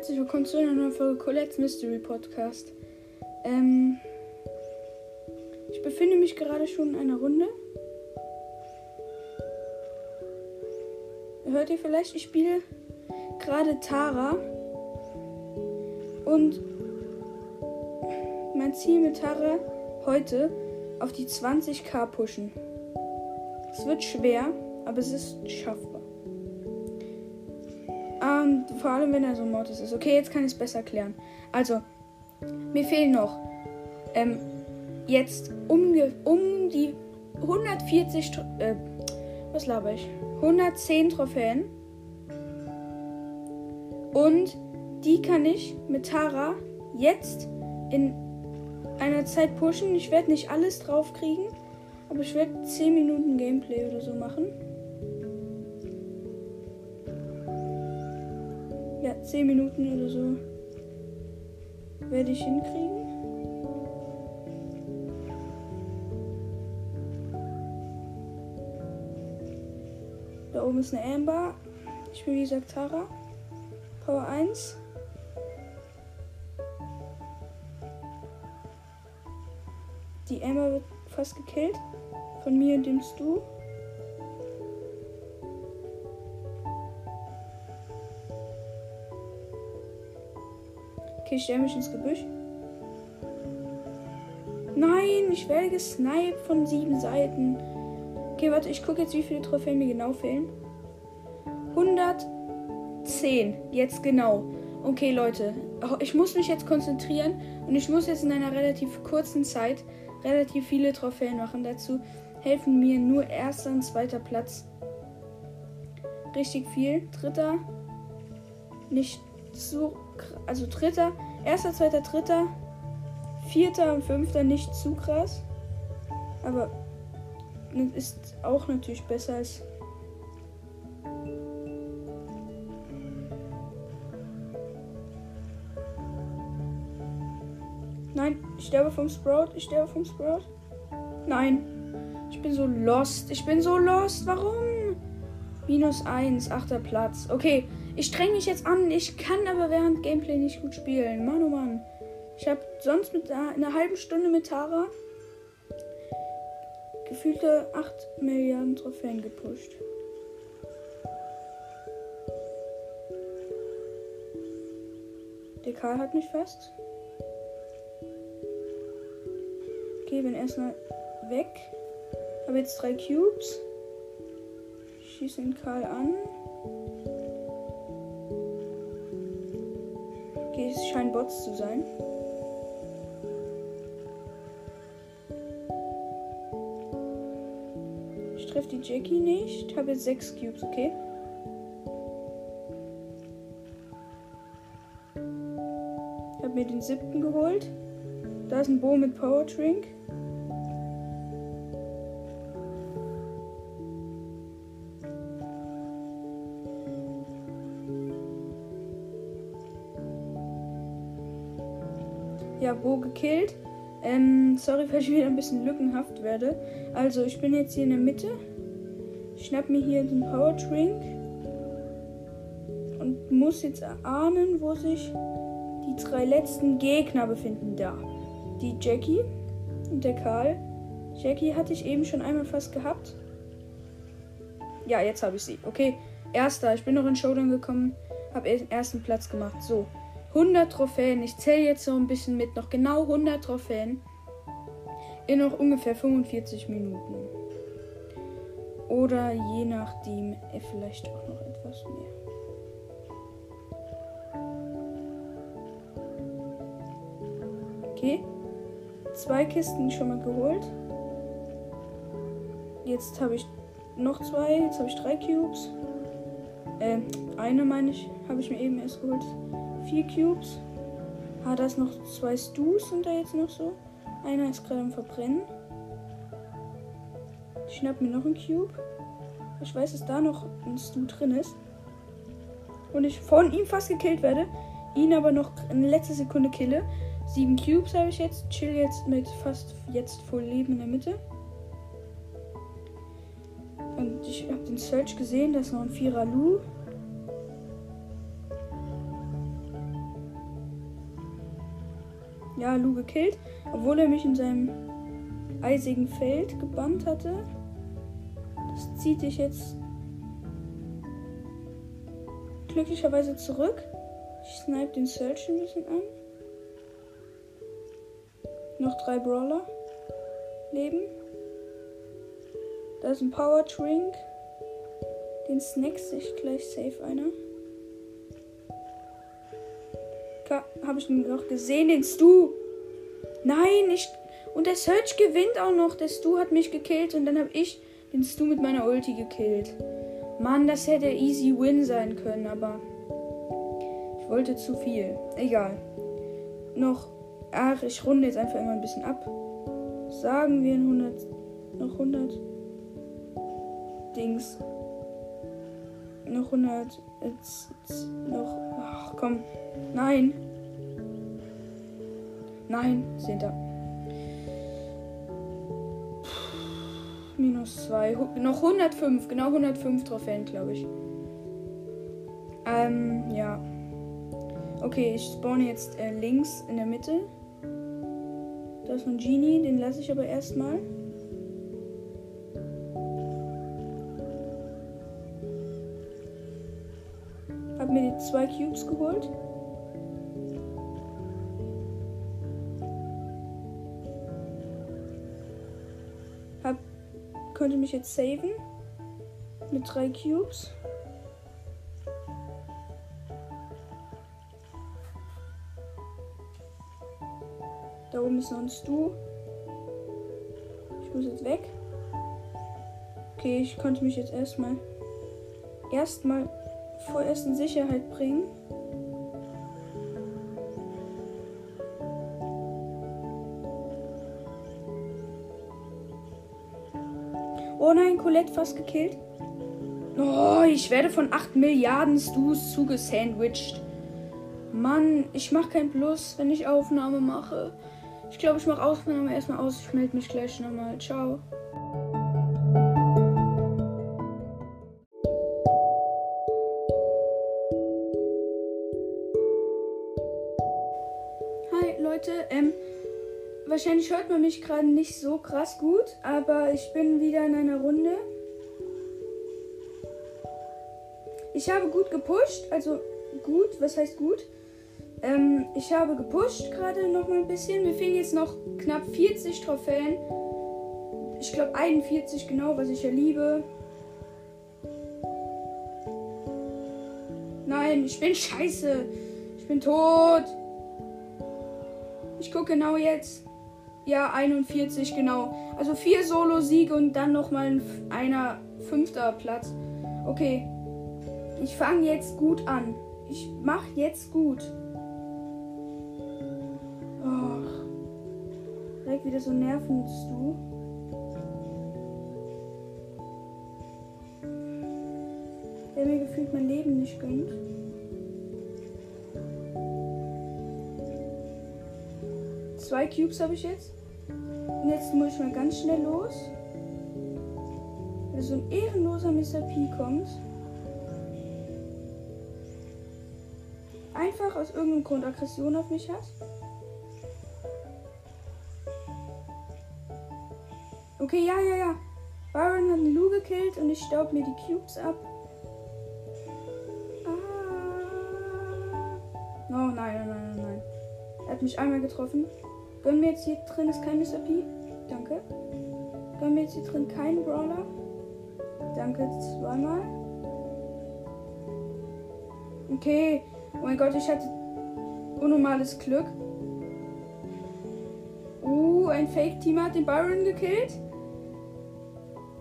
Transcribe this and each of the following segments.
herzlich willkommen zu einer neuen Folge Colette's Mystery Podcast. Ähm, ich befinde mich gerade schon in einer Runde. Hört ihr vielleicht? Ich spiele gerade Tara. Und mein Ziel mit Tara heute auf die 20k pushen. Es wird schwer, aber es ist schaffbar. Ähm, vor allem, wenn er so Mortis ist. Okay, jetzt kann ich es besser erklären. Also, mir fehlen noch ähm, jetzt um, um die 140, äh, was laber ich? 110 Trophäen. Und die kann ich mit Tara jetzt in einer Zeit pushen. Ich werde nicht alles drauf kriegen, aber ich werde 10 Minuten Gameplay oder so machen. 10 Minuten oder so werde ich hinkriegen. Da oben ist eine Amber. Ich bin wie gesagt Tara. Power 1. Die Amber wird fast gekillt. Von mir und dem Stu. Okay, ich stelle mich ins Gebüsch. Nein, ich werde gesniped von sieben Seiten. Okay, warte, ich gucke jetzt, wie viele Trophäen mir genau fehlen. 110. Jetzt genau. Okay, Leute. Ich muss mich jetzt konzentrieren und ich muss jetzt in einer relativ kurzen Zeit relativ viele Trophäen machen. Dazu helfen mir nur erster und zweiter Platz. Richtig viel. Dritter. Nicht so. Also dritter. Erster, zweiter, dritter. Vierter und fünfter nicht zu krass. Aber ist auch natürlich besser als. Nein, ich sterbe vom Sprout. Ich sterbe vom Sprout. Nein. Ich bin so lost. Ich bin so lost. Warum? Minus 1, achter Platz. Okay, ich streng mich jetzt an. Ich kann aber während Gameplay nicht gut spielen. Mann, oh Mann. Ich habe sonst mit einer halben Stunde mit Tara gefühlte 8 Milliarden Trophäen gepusht. Der Karl hat mich fast. Okay, bin erstmal weg. Habe jetzt drei Cubes. Schieße den Karl an. Es scheinen Bots zu sein. Ich treffe die Jackie nicht. Habe jetzt sechs Cubes, okay? Habe mir den siebten geholt. Da ist ein Bo mit Power Drink. Ja, Bo gekillt. Ähm, sorry, falls ich wieder ein bisschen lückenhaft werde. Also, ich bin jetzt hier in der Mitte. Ich schnapp mir hier den Power Drink. Und muss jetzt erahnen, wo sich die drei letzten Gegner befinden. Da. Die Jackie und der Karl. Jackie hatte ich eben schon einmal fast gehabt. Ja, jetzt habe ich sie. Okay, erster. Ich bin noch in Showdown gekommen. Habe den ersten Platz gemacht. So. 100 Trophäen. Ich zähle jetzt so ein bisschen mit. Noch genau 100 Trophäen. In noch ungefähr 45 Minuten. Oder je nachdem, äh, vielleicht auch noch etwas mehr. Okay. Zwei Kisten schon mal geholt. Jetzt habe ich noch zwei. Jetzt habe ich drei Cubes. Äh, eine meine ich, habe ich mir eben erst geholt. Vier Cubes. Ah, da ist noch zwei Stews sind da jetzt noch so. Einer ist gerade am Verbrennen. Ich schnapp mir noch einen Cube. Ich weiß, dass da noch ein Stew drin ist. Und ich von ihm fast gekillt werde. Ihn aber noch in letzter Sekunde kille. Sieben Cubes habe ich jetzt. Chill jetzt mit fast jetzt voll Leben in der Mitte. Und ich habe den Search gesehen. Da ist noch ein Vierer Lu. Ja, Lu gekillt, obwohl er mich in seinem eisigen Feld gebannt hatte. Das zieht dich jetzt glücklicherweise zurück. Ich snipe den Search ein bisschen an. Noch drei Brawler leben. Da ist ein Power Drink. Den snacks sich gleich safe einer. Habe ich noch gesehen, den Stu. Nein, ich. Und der Search gewinnt auch noch. Der Stu hat mich gekillt und dann habe ich den Stu mit meiner Ulti gekillt. Mann, das hätte easy win sein können, aber ich wollte zu viel. Egal. Noch. Ach, ich runde jetzt einfach immer ein bisschen ab. Sagen wir 100. Noch 100. Dings. Noch 100. Jetzt, jetzt noch. Ach komm. Nein. Nein, Zehnter. Minus 2. Noch 105. Genau 105 Trophäen, glaube ich. Ähm, ja. Okay, ich spawne jetzt äh, links in der Mitte. Da ist ein Genie, den lasse ich aber erstmal. Zwei Cubes geholt. könnte mich jetzt saven. Mit drei Cubes. Da oben ist ein Stu. Ich muss jetzt weg. Okay, ich konnte mich jetzt erstmal erstmal vorerst in Sicherheit bringen. Oh nein, Colette fast gekillt. Oh, ich werde von 8 Milliarden Stus zugesandwiched. Mann, ich mache kein Plus, wenn ich Aufnahme mache. Ich glaube, ich mache Aufnahme erstmal aus. Ich melde mich gleich nochmal. Ciao. Wahrscheinlich hört man mich gerade nicht so krass gut, aber ich bin wieder in einer Runde. Ich habe gut gepusht, also gut, was heißt gut? Ähm, ich habe gepusht gerade noch mal ein bisschen. Mir fehlen jetzt noch knapp 40 Trophäen. Ich glaube 41 genau, was ich ja liebe. Nein, ich bin scheiße. Ich bin tot. Ich gucke genau jetzt. Ja, 41, genau. Also vier Solo-Siege und dann nochmal ein einer fünfter Platz. Okay. Ich fange jetzt gut an. Ich mach jetzt gut. Oh. Direkt wieder so nervend, du. Der mir gefühlt mein Leben nicht gönnt. Zwei Cubes habe ich jetzt. Und jetzt muss ich mal ganz schnell los. Wenn so ein ehrenloser Mr. P kommt. Einfach aus irgendeinem Grund Aggression auf mich hat. Okay, ja, ja, ja. Byron hat einen Lu gekillt und ich staub mir die Cubes ab. Ah. Oh nein, nein, nein, nein. Er hat mich einmal getroffen. Gönn mir jetzt hier drin ist kein Mr. P. Danke. Gönn mir jetzt hier drin keinen Brawler. Danke zweimal. Okay. Oh mein Gott, ich hatte unnormales Glück. Uh, ein Fake-Team hat den Byron gekillt.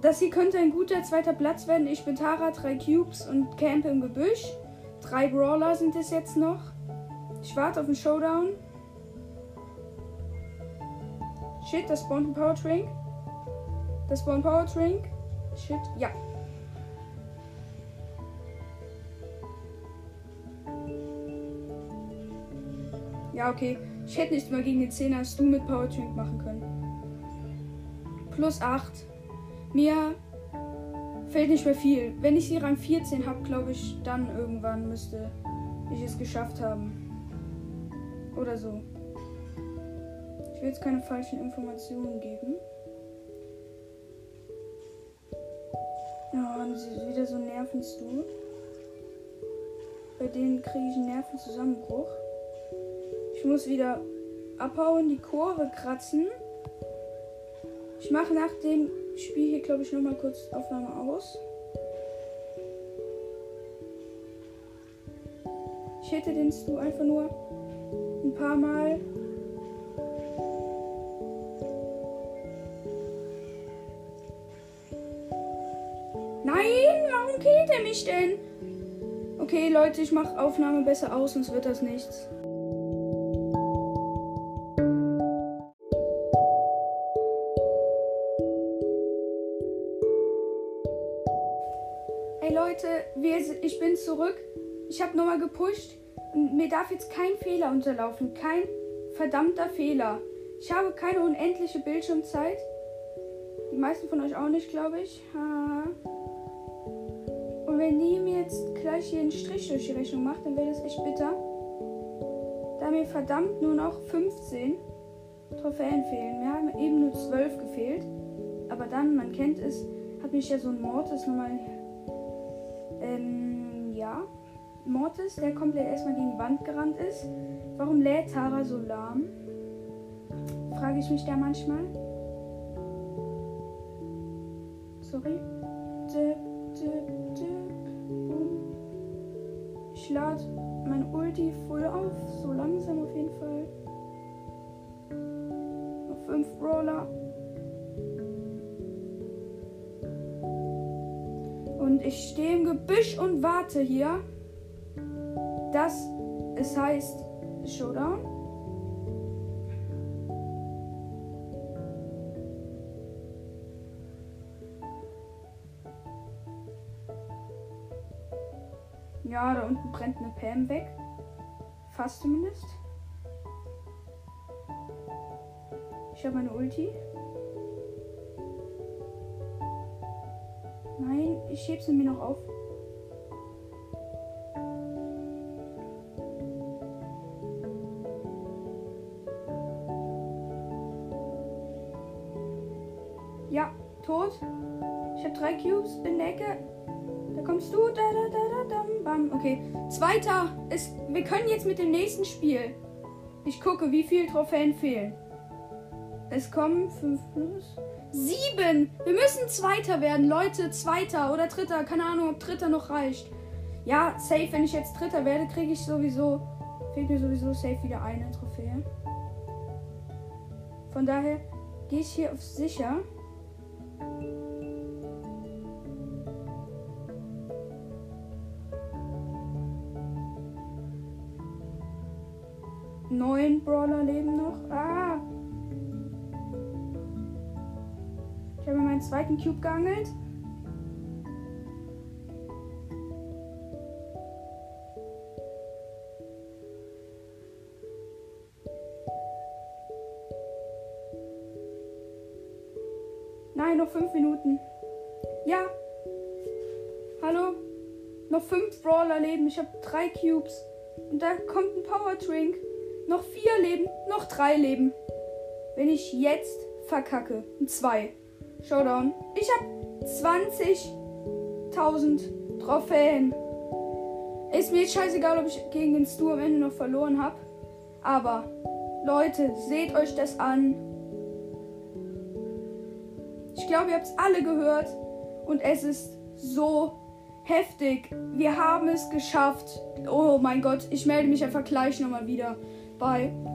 Das hier könnte ein guter zweiter Platz werden. Ich bin Tara, drei Cubes und camp im Gebüsch. Drei Brawler sind es jetzt noch. Ich warte auf den Showdown. Shit, das spawnt ein Power Drink. Das spawnt Power Drink. Shit, ja. Ja, okay. Ich hätte nicht mal gegen den 10er du mit Power Drink machen können. Plus 8. Mir fällt nicht mehr viel. Wenn ich sie Rang 14 habe, glaube ich, dann irgendwann müsste ich es geschafft haben. Oder so. Will jetzt keine falschen Informationen geben. Ja, das ist wieder so ein Nervenstu. Bei denen kriege ich einen Nervenzusammenbruch. Ich muss wieder abhauen, die Kurve kratzen. Ich mache nach dem Spiel hier, glaube ich, nochmal kurz Aufnahme aus. Ich hätte den Stu einfach nur ein paar Mal killt er mich denn? Okay, Leute, ich mache Aufnahme besser aus, sonst wird das nichts. Hey Leute, wir, ich bin zurück. Ich habe nochmal gepusht. Mir darf jetzt kein Fehler unterlaufen. Kein verdammter Fehler. Ich habe keine unendliche Bildschirmzeit. Die meisten von euch auch nicht, glaube ich. Ha. Und wenn die mir jetzt gleich hier einen Strich durch die Rechnung macht, dann wäre das echt bitter. Da mir verdammt nur noch 15 Trophäen fehlen. Wir haben eben nur 12 gefehlt. Aber dann, man kennt es, hat mich ja so ein Mortis nochmal. Ähm, ja. Mortis, der komplett erstmal gegen die Wand gerannt ist. Warum lädt Tara so lahm? Frage ich mich da manchmal. Sorry. Dip, dip, dip. Ich lade mein Ulti voll auf. So langsam auf jeden Fall. Noch fünf Brawler. Und ich stehe im Gebüsch und warte hier. Dass es heißt Showdown. Ja, da unten brennt eine Pam weg. Fast zumindest. Ich habe meine Ulti. Nein, ich heb sie mir noch auf. Ja, tot. Ich habe drei Cubes in der Ecke. Kommst du. Da, da, da, da, bam. Okay. Zweiter. Ist, wir können jetzt mit dem nächsten Spiel. Ich gucke, wie viele Trophäen fehlen. Es kommen fünf plus. Sieben! Wir müssen Zweiter werden, Leute. Zweiter oder Dritter. Keine Ahnung, ob Dritter noch reicht. Ja, safe. Wenn ich jetzt Dritter werde, kriege ich sowieso. Fehlt mir sowieso safe wieder eine Trophäe. Von daher gehe ich hier auf sicher. Brawler leben noch. Ah! Ich habe meinen zweiten Cube geangelt. Nein, noch fünf Minuten. Ja. Hallo? Noch fünf Brawler leben. Ich habe drei Cubes. Und da kommt ein Power Drink. Noch vier Leben. Noch drei Leben. Wenn ich jetzt verkacke. Zwei. Showdown. Ich habe 20.000 Trophäen. Ist mir jetzt scheißegal, ob ich gegen den Stu am Ende noch verloren habe. Aber, Leute, seht euch das an. Ich glaube, ihr habt es alle gehört. Und es ist so heftig. Wir haben es geschafft. Oh mein Gott, ich melde mich einfach gleich nochmal wieder. Bye.